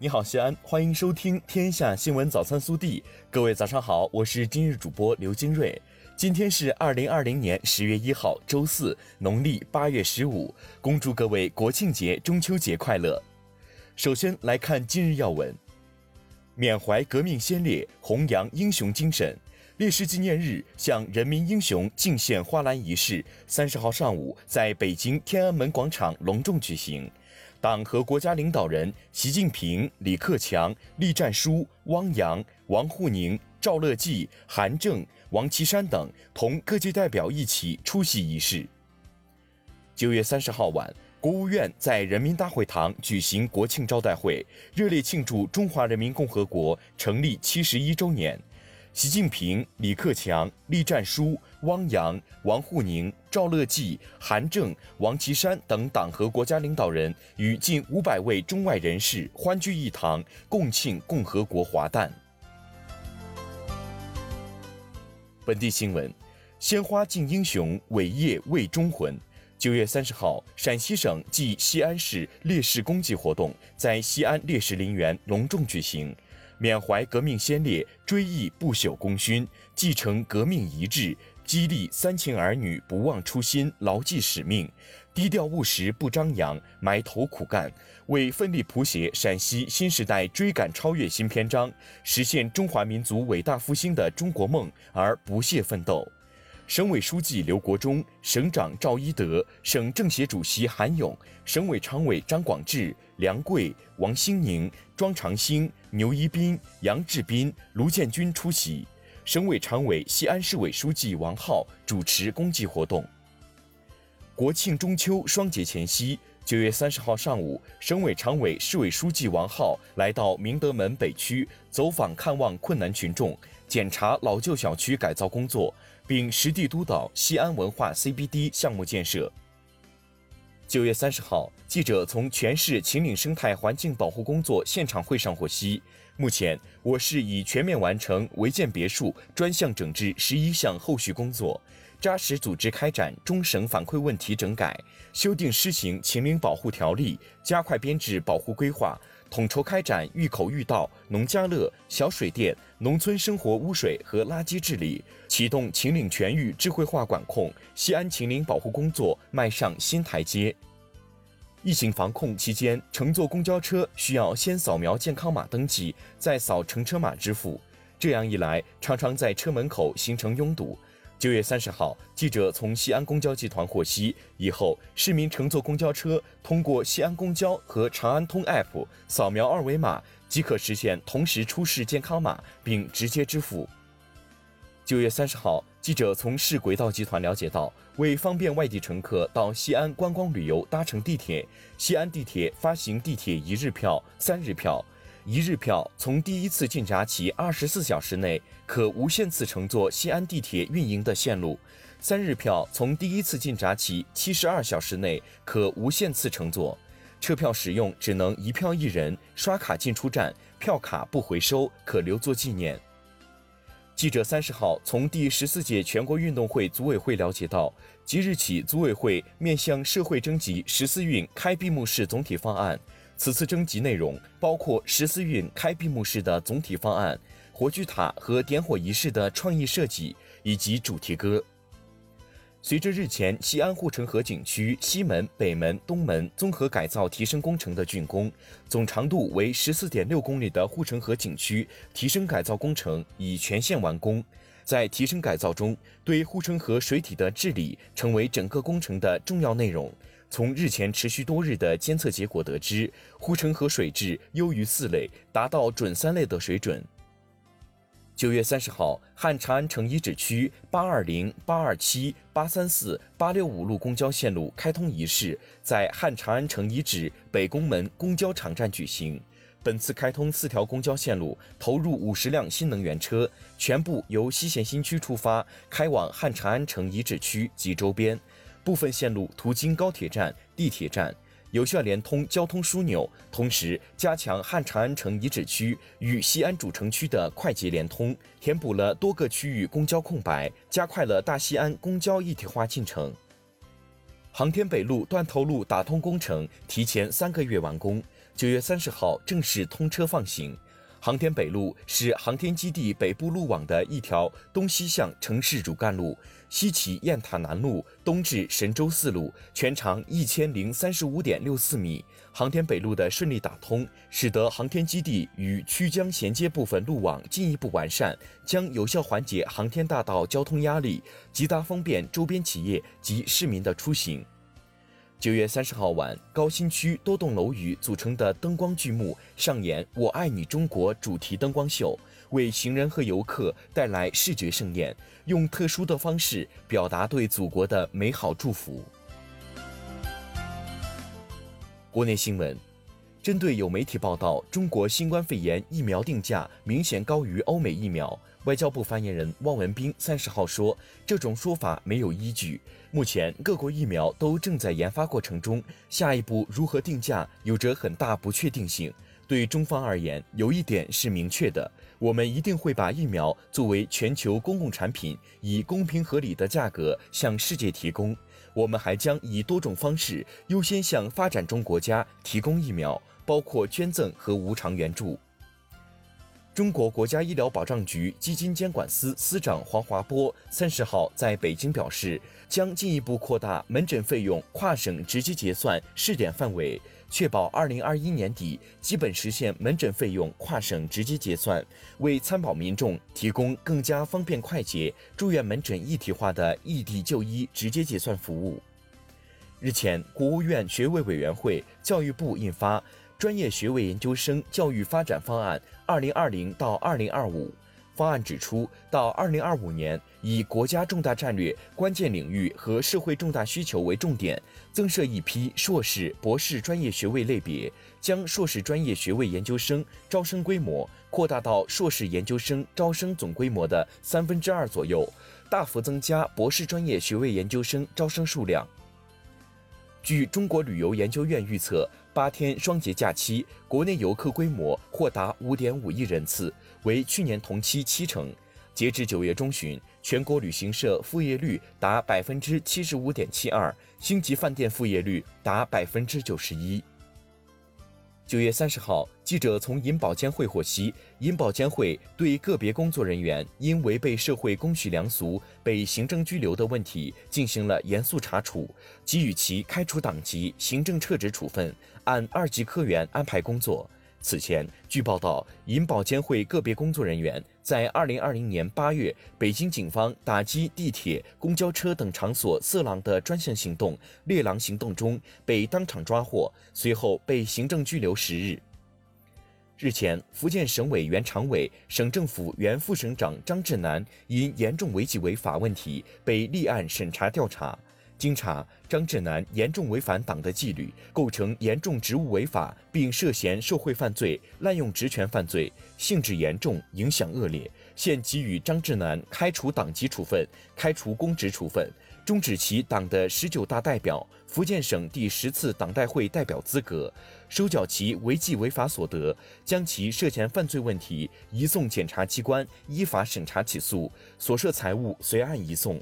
你好，西安，欢迎收听《天下新闻早餐速递》。各位早上好，我是今日主播刘金瑞。今天是二零二零年十月一号，周四，农历八月十五。恭祝各位国庆节、中秋节快乐。首先来看今日要闻：缅怀革命先烈，弘扬英雄精神。烈士纪念日向人民英雄敬献花篮仪式，三十号上午在北京天安门广场隆重举行。党和国家领导人习近平、李克强、栗战书、汪洋、王沪宁、赵乐际、韩正、王岐山等同各界代表一起出席仪式。九月三十号晚，国务院在人民大会堂举行国庆招待会，热烈庆祝中华人民共和国成立七十一周年。习近平、李克强、栗战书、汪洋、王沪宁、赵乐际、韩正、王岐山等党和国家领导人与近五百位中外人士欢聚一堂，共庆共和国华诞。本地新闻：鲜花敬英雄，伟业为忠魂。九月三十号，陕西省暨西安市烈士公祭活动在西安烈士陵园隆重举行。缅怀革命先烈，追忆不朽功勋，继承革命遗志，激励三秦儿女不忘初心、牢记使命，低调务实不张扬，埋头苦干，为奋力谱写陕西新时代追赶超越新篇章，实现中华民族伟大复兴的中国梦而不懈奋斗。省委书记刘国中、省长赵一德、省政协主席韩勇、省委常委张广智、梁桂、王兴宁、庄长兴、牛一斌、杨志斌、卢建军出席。省委常委、西安市委书记王浩主持公祭活动。国庆中秋双节前夕，九月三十号上午，省委常委、市委书记王浩来到明德门北区走访看望困难群众，检查老旧小区改造工作。并实地督导西安文化 CBD 项目建设。九月三十号，记者从全市秦岭生态环境保护工作现场会上获悉，目前我市已全面完成违建别墅专项整治十一项后续工作，扎实组织开展中省反馈问题整改，修订施行秦岭保护条例，加快编制保护规划。统筹开展峪口峪道、农家乐、小水电、农村生活污水和垃圾治理，启动秦岭全域智慧化管控，西安秦岭保护工作迈上新台阶。疫情防控期间，乘坐公交车需要先扫描健康码登记，再扫乘车码支付，这样一来，常常在车门口形成拥堵。九月三十号，记者从西安公交集团获悉，以后市民乘坐公交车，通过西安公交和长安通 App 扫描二维码，即可实现同时出示健康码并直接支付。九月三十号，记者从市轨道集团了解到，为方便外地乘客到西安观光旅游搭乘地铁，西安地铁发行地铁一日票、三日票。一日票从第一次进闸起二十四小时内可无限次乘坐西安地铁运营的线路；三日票从第一次进闸起七十二小时内可无限次乘坐。车票使用只能一票一人，刷卡进出站，票卡不回收，可留作纪念。记者三十号从第十四届全国运动会组委会了解到，即日起，组委会面向社会征集十四运开闭幕式总体方案。此次征集内容包括十四运开闭幕式的总体方案、火炬塔和点火仪式的创意设计以及主题歌。随着日前西安护城河景区西门、北门、东门综合改造提升工程的竣工，总长度为十四点六公里的护城河景区提升改造工程已全线完工。在提升改造中，对护城河水体的治理成为整个工程的重要内容。从日前持续多日的监测结果得知，护城河水质优于四类，达到准三类的水准。九月三十号，汉长安城遗址区八二零、八二七、八三四、八六五路公交线路开通仪式在汉长安城遗址北宫门公交场站举行。本次开通四条公交线路，投入五十辆新能源车，全部由西咸新区出发，开往汉长安城遗址区及周边。部分线路途经高铁站、地铁站，有效连通交通枢纽，同时加强汉长安城遗址区与西安主城区的快捷连通，填补了多个区域公交空白，加快了大西安公交一体化进程。航天北路断头路打通工程提前三个月完工。九月三十号正式通车放行。航天北路是航天基地北部路网的一条东西向城市主干路，西起雁塔南路，东至神舟四路，全长一千零三十五点六四米。航天北路的顺利打通，使得航天基地与曲江衔接部分路网进一步完善，将有效缓解航天大道交通压力，极大方便周边企业及市民的出行。九月三十号晚，高新区多栋楼宇组成的灯光剧目上演“我爱你中国”主题灯光秀，为行人和游客带来视觉盛宴，用特殊的方式表达对祖国的美好祝福。国内新闻。针对有媒体报道中国新冠肺炎疫苗定价明显高于欧美疫苗，外交部发言人汪文斌三十号说，这种说法没有依据。目前各国疫苗都正在研发过程中，下一步如何定价有着很大不确定性。对中方而言，有一点是明确的，我们一定会把疫苗作为全球公共产品，以公平合理的价格向世界提供。我们还将以多种方式优先向发展中国家提供疫苗。包括捐赠和无偿援助。中国国家医疗保障局基金监管司司长黄华波三十号在北京表示，将进一步扩大门诊费用跨省直接结算试点范围，确保二零二一年底基本实现门诊费用跨省直接结算，为参保民众提供更加方便快捷、住院门诊一体化的异地就医直接结算服务。日前，国务院学位委员会、教育部印发。专业学位研究生教育发展方案（二零二零到二零二五）方案指出，到二零二五年，以国家重大战略关键领域和社会重大需求为重点，增设一批硕士、博士专业学位类别，将硕士专业学位研究生招生规模扩大到硕士研究生招生总规模的三分之二左右，大幅增加博士专业学位研究生招生数量。据中国旅游研究院预测。八天双节假期，国内游客规模或达五点五亿人次，为去年同期七成。截至九月中旬，全国旅行社复业率达百分之七十五点七二，星级饭店复业率达百分之九十一。九月三十号，记者从银保监会获悉，银保监会对个别工作人员因违背社会公序良俗被行政拘留的问题进行了严肃查处，给予其开除党籍、行政撤职处分，按二级科员安排工作。此前，据报道，银保监会个别工作人员在二零二零年八月，北京警方打击地铁、公交车等场所色狼的专项行动“猎狼行动”中被当场抓获，随后被行政拘留十日。日前，福建省委原常委、省政府原副省长张志南因严重违纪违法问题被立案审查调查。经查，张志南严重违反党的纪律，构成严重职务违法，并涉嫌受贿犯罪、滥用职权犯罪，性质严重，影响恶劣。现给予张志南开除党籍处分、开除公职处分，终止其党的十九大代表、福建省第十次党代会代表资格，收缴其违纪违法所得，将其涉嫌犯罪问题移送检察机关依法审查起诉，所涉财物随案移送。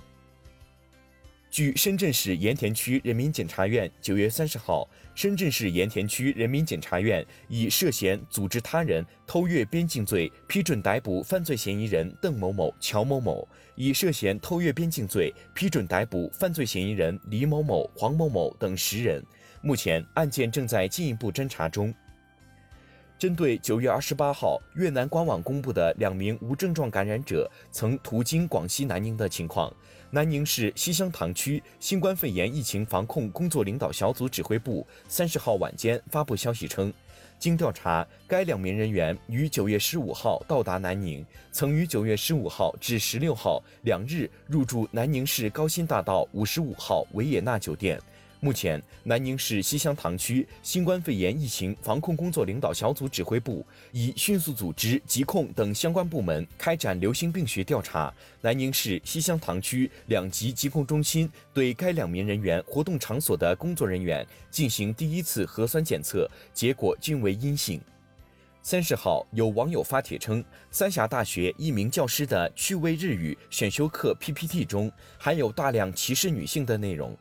据深圳市盐田区人民检察院九月三十号，深圳市盐田区人民检察院以涉嫌组织他人偷越边境罪批准逮捕犯罪嫌疑人邓某某、乔某某；以涉嫌偷越边境罪批准逮捕犯罪嫌疑人李某某、黄某某等十人。目前案件正在进一步侦查中。针对九月二十八号越南官网公布的两名无症状感染者曾途经广西南宁的情况。南宁市西乡塘区新冠肺炎疫情防控工作领导小组指挥部三十号晚间发布消息称，经调查，该两名人员于九月十五号到达南宁，曾于九月十五号至十六号两日入住南宁市高新大道五十五号维也纳酒店。目前，南宁市西乡塘区新冠肺炎疫情防控工作领导小组指挥部已迅速组织疾控等相关部门开展流行病学调查。南宁市西乡塘区两级疾控中心对该两名人员活动场所的工作人员进行第一次核酸检测，结果均为阴性。三十号，有网友发帖称，三峡大学一名教师的趣味日语选修课 PPT 中含有大量歧视女性的内容。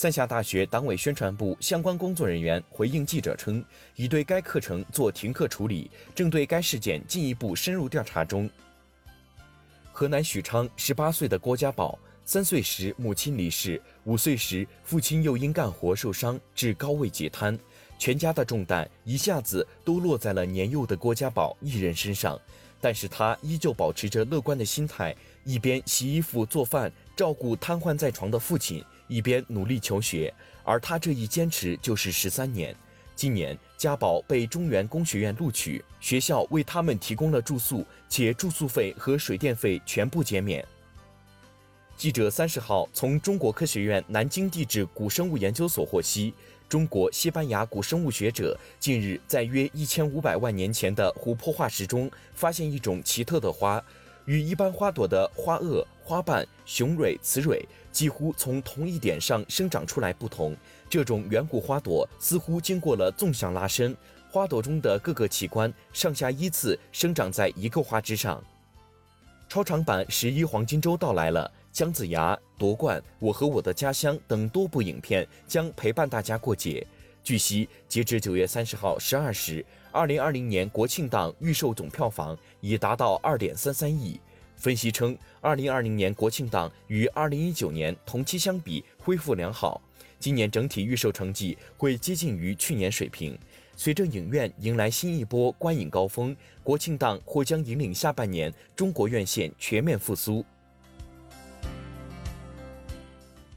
三峡大学党委宣传部相关工作人员回应记者称，已对该课程做停课处理，正对该事件进一步深入调查中。河南许昌十八岁的郭家宝，三岁时母亲离世，五岁时父亲又因干活受伤致高位截瘫，全家的重担一下子都落在了年幼的郭家宝一人身上。但是他依旧保持着乐观的心态，一边洗衣服做饭照顾瘫痪在床的父亲。一边努力求学，而他这一坚持就是十三年。今年，家宝被中原工学院录取，学校为他们提供了住宿，且住宿费和水电费全部减免。记者三十号从中国科学院南京地质古生物研究所获悉，中国西班牙古生物学者近日在约一千五百万年前的琥珀化石中发现一种奇特的花。与一般花朵的花萼、花瓣、雄蕊、雌蕊几乎从同一点上生长出来不同，这种远古花朵似乎经过了纵向拉伸，花朵中的各个器官上下依次生长在一个花枝上。超长版十一黄金周到来了，姜子牙、夺冠、我和我的家乡等多部影片将陪伴大家过节。据悉，截至九月三十号十二时。二零二零年国庆档预售总票房已达到二点三三亿。分析称，二零二零年国庆档与二零一九年同期相比恢复良好，今年整体预售成绩会接近于去年水平。随着影院迎来新一波观影高峰，国庆档或将引领下半年中国院线全面复苏。